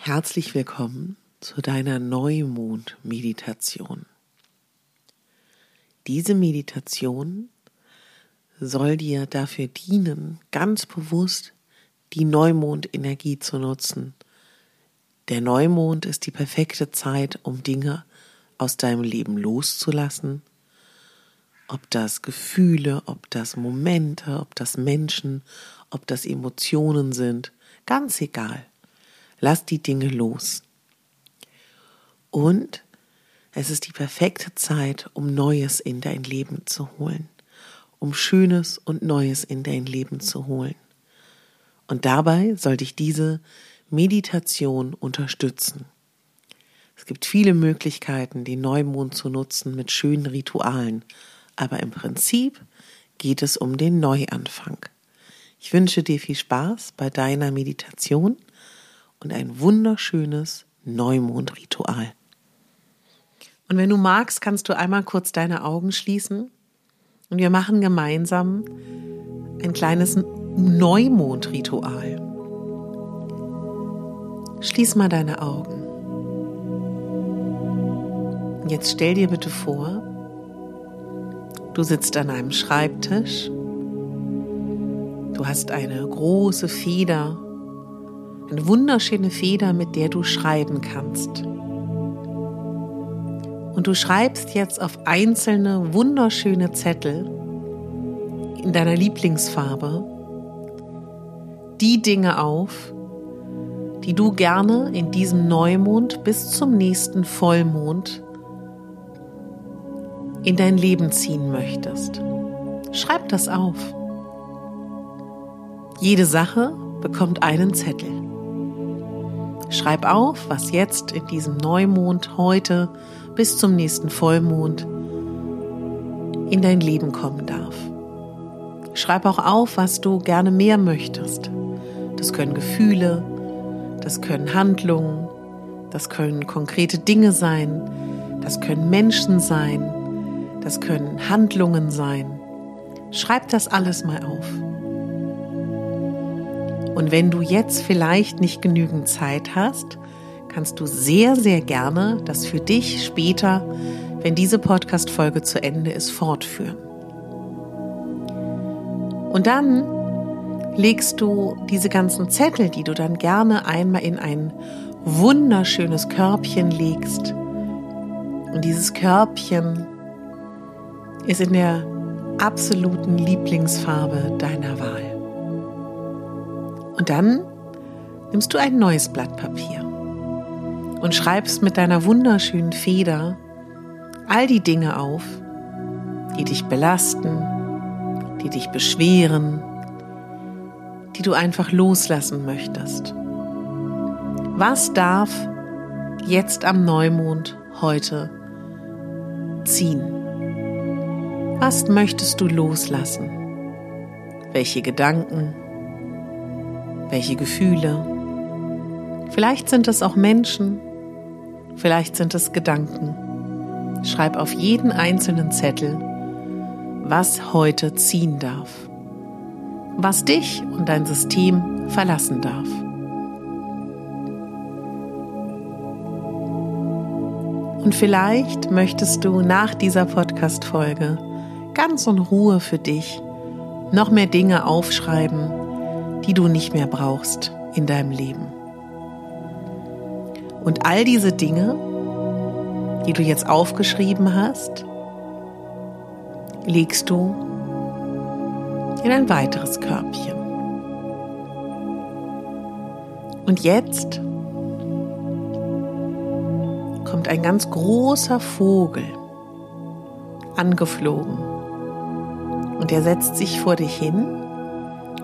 Herzlich willkommen zu deiner Neumond-Meditation. Diese Meditation soll dir dafür dienen, ganz bewusst die Neumond-Energie zu nutzen. Der Neumond ist die perfekte Zeit, um Dinge aus deinem Leben loszulassen, ob das Gefühle, ob das Momente, ob das Menschen, ob das Emotionen sind, ganz egal. Lass die Dinge los. Und es ist die perfekte Zeit, um Neues in dein Leben zu holen, um Schönes und Neues in dein Leben zu holen. Und dabei soll dich diese Meditation unterstützen. Es gibt viele Möglichkeiten, den Neumond zu nutzen mit schönen Ritualen, aber im Prinzip geht es um den Neuanfang. Ich wünsche dir viel Spaß bei deiner Meditation und ein wunderschönes Neumondritual. Und wenn du magst, kannst du einmal kurz deine Augen schließen und wir machen gemeinsam ein kleines Neumondritual. Schließ mal deine Augen. Jetzt stell dir bitte vor, du sitzt an einem Schreibtisch, du hast eine große Feder eine wunderschöne Feder, mit der du schreiben kannst. Und du schreibst jetzt auf einzelne wunderschöne Zettel in deiner Lieblingsfarbe die Dinge auf, die du gerne in diesem Neumond bis zum nächsten Vollmond in dein Leben ziehen möchtest. Schreib das auf. Jede Sache bekommt einen Zettel. Schreib auf, was jetzt in diesem Neumond heute bis zum nächsten Vollmond in dein Leben kommen darf. Schreib auch auf, was du gerne mehr möchtest. Das können Gefühle, das können Handlungen, das können konkrete Dinge sein, das können Menschen sein, das können Handlungen sein. Schreib das alles mal auf. Und wenn du jetzt vielleicht nicht genügend Zeit hast, kannst du sehr, sehr gerne das für dich später, wenn diese Podcast-Folge zu Ende ist, fortführen. Und dann legst du diese ganzen Zettel, die du dann gerne einmal in ein wunderschönes Körbchen legst. Und dieses Körbchen ist in der absoluten Lieblingsfarbe deiner Wahl. Und dann nimmst du ein neues Blatt Papier und schreibst mit deiner wunderschönen Feder all die Dinge auf, die dich belasten, die dich beschweren, die du einfach loslassen möchtest. Was darf jetzt am Neumond heute ziehen? Was möchtest du loslassen? Welche Gedanken? Welche Gefühle? Vielleicht sind es auch Menschen, vielleicht sind es Gedanken. Schreib auf jeden einzelnen Zettel, was heute ziehen darf, was dich und dein System verlassen darf. Und vielleicht möchtest du nach dieser Podcast-Folge ganz in Ruhe für dich noch mehr Dinge aufschreiben, die du nicht mehr brauchst in deinem Leben. Und all diese Dinge, die du jetzt aufgeschrieben hast, legst du in ein weiteres Körbchen. Und jetzt kommt ein ganz großer Vogel angeflogen und er setzt sich vor dich hin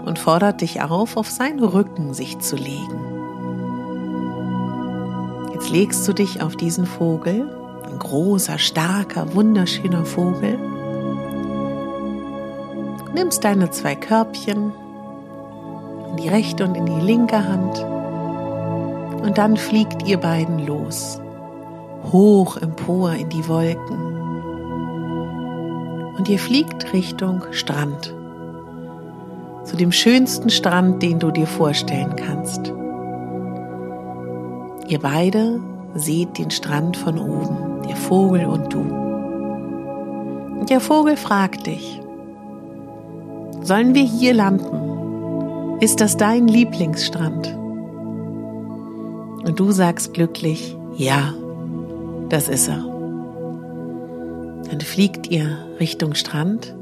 und fordert dich auf, auf seinen Rücken sich zu legen. Jetzt legst du dich auf diesen Vogel, ein großer, starker, wunderschöner Vogel. Nimmst deine zwei Körbchen in die rechte und in die linke Hand und dann fliegt ihr beiden los, hoch empor in die Wolken. Und ihr fliegt Richtung Strand, zu dem schönsten Strand, den du dir vorstellen kannst. Ihr beide seht den Strand von oben, der Vogel und du. Und der Vogel fragt dich, sollen wir hier landen? Ist das dein Lieblingsstrand? Und du sagst glücklich, ja, das ist er. Dann fliegt ihr Richtung Strand.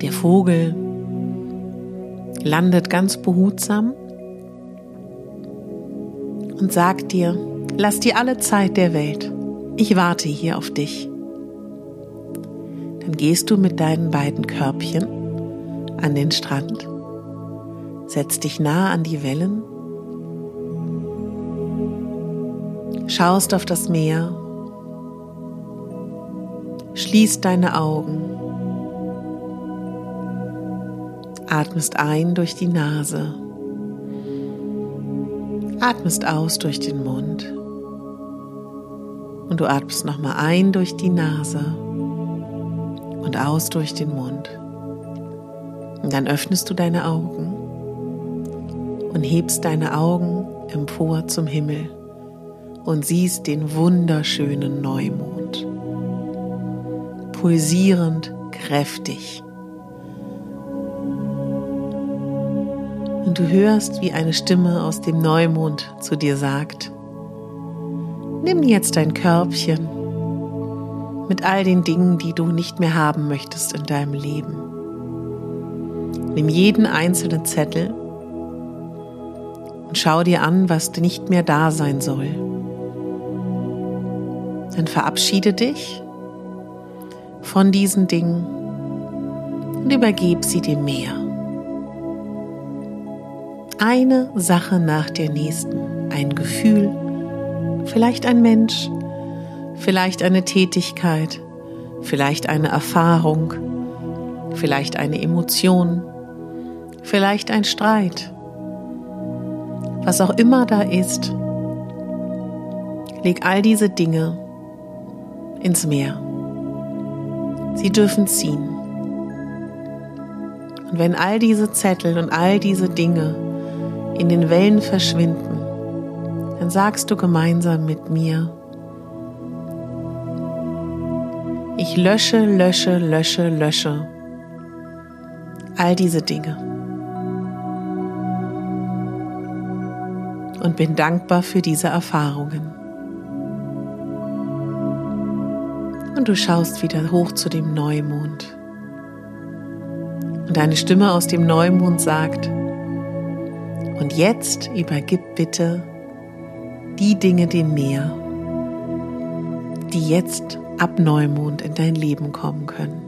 Der Vogel landet ganz behutsam und sagt dir, lass dir alle Zeit der Welt. Ich warte hier auf dich. Dann gehst du mit deinen beiden Körbchen an den Strand, setzt dich nah an die Wellen, schaust auf das Meer, schließt deine Augen, atmest ein durch die Nase atmest aus durch den Mund. Und du atmest nochmal ein durch die Nase und aus durch den Mund. Und dann öffnest du deine Augen und hebst deine Augen empor zum Himmel und siehst den wunderschönen Neumond. Pulsierend, kräftig. Und du hörst, wie eine Stimme aus dem Neumond zu dir sagt, nimm jetzt dein Körbchen mit all den Dingen, die du nicht mehr haben möchtest in deinem Leben. Nimm jeden einzelnen Zettel und schau dir an, was nicht mehr da sein soll. Dann verabschiede dich von diesen Dingen und übergib sie dem Meer eine Sache nach der nächsten, ein Gefühl, vielleicht ein Mensch, vielleicht eine Tätigkeit, vielleicht eine Erfahrung, vielleicht eine Emotion, vielleicht ein Streit. Was auch immer da ist, leg all diese Dinge ins Meer. Sie dürfen ziehen. Und wenn all diese Zettel und all diese Dinge in den Wellen verschwinden, dann sagst du gemeinsam mit mir, ich lösche, lösche, lösche, lösche all diese Dinge und bin dankbar für diese Erfahrungen. Und du schaust wieder hoch zu dem Neumond. Und eine Stimme aus dem Neumond sagt, und jetzt übergib bitte die Dinge dem Meer, die jetzt ab Neumond in dein Leben kommen können.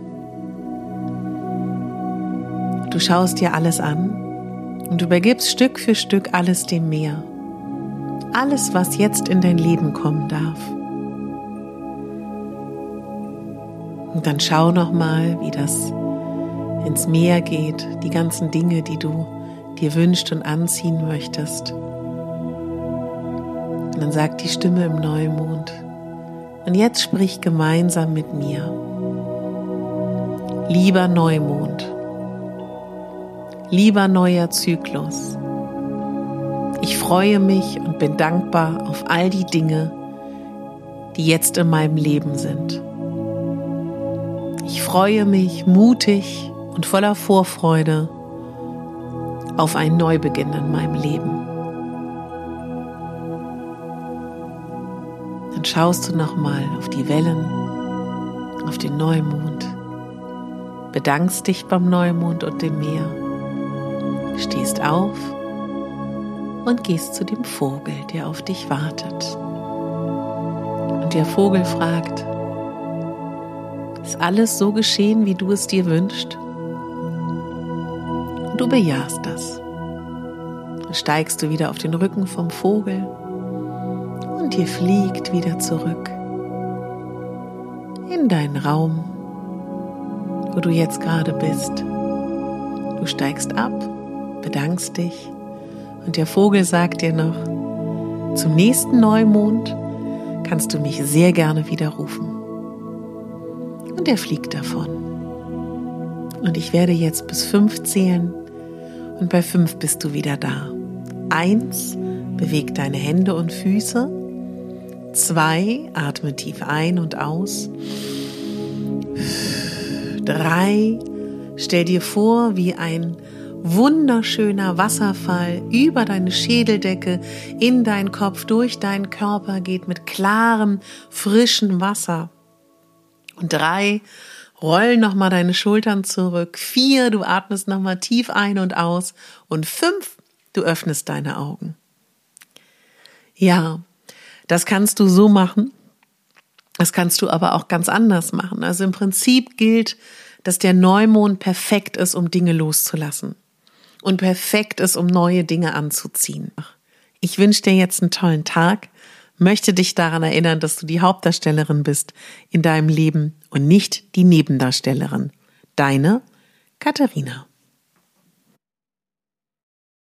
Du schaust dir alles an und übergibst Stück für Stück alles dem Meer. Alles, was jetzt in dein Leben kommen darf. Und dann schau noch mal, wie das ins Meer geht, die ganzen Dinge, die du dir wünscht und anziehen möchtest. Und dann sagt die Stimme im Neumond, und jetzt sprich gemeinsam mit mir. Lieber Neumond, lieber neuer Zyklus, ich freue mich und bin dankbar auf all die Dinge, die jetzt in meinem Leben sind. Ich freue mich mutig und voller Vorfreude auf einen Neubeginn in meinem Leben. Dann schaust du nochmal auf die Wellen, auf den Neumond, bedankst dich beim Neumond und dem Meer, stehst auf und gehst zu dem Vogel, der auf dich wartet. Und der Vogel fragt, ist alles so geschehen, wie du es dir wünschst? Du bejahst das. Dann steigst du wieder auf den Rücken vom Vogel Und ihr fliegt wieder zurück in deinen Raum, wo du jetzt gerade bist. Du steigst ab, bedankst dich und der Vogel sagt dir noch, zum nächsten Neumond kannst du mich sehr gerne widerrufen. Und er fliegt davon. Und ich werde jetzt bis fünf zählen und bei fünf bist du wieder da. Eins, beweg deine Hände und Füße. Zwei, atme tief ein und aus. Drei, stell dir vor, wie ein wunderschöner Wasserfall über deine Schädeldecke in deinen Kopf, durch deinen Körper geht mit klarem, frischem Wasser. Und drei, roll nochmal deine Schultern zurück. Vier, du atmest nochmal tief ein und aus. Und fünf, du öffnest deine Augen. Ja, das kannst du so machen. Das kannst du aber auch ganz anders machen. Also im Prinzip gilt, dass der Neumond perfekt ist, um Dinge loszulassen und perfekt ist, um neue Dinge anzuziehen. Ich wünsche dir jetzt einen tollen Tag, möchte dich daran erinnern, dass du die Hauptdarstellerin bist in deinem Leben und nicht die Nebendarstellerin. Deine Katharina.